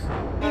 Thanks.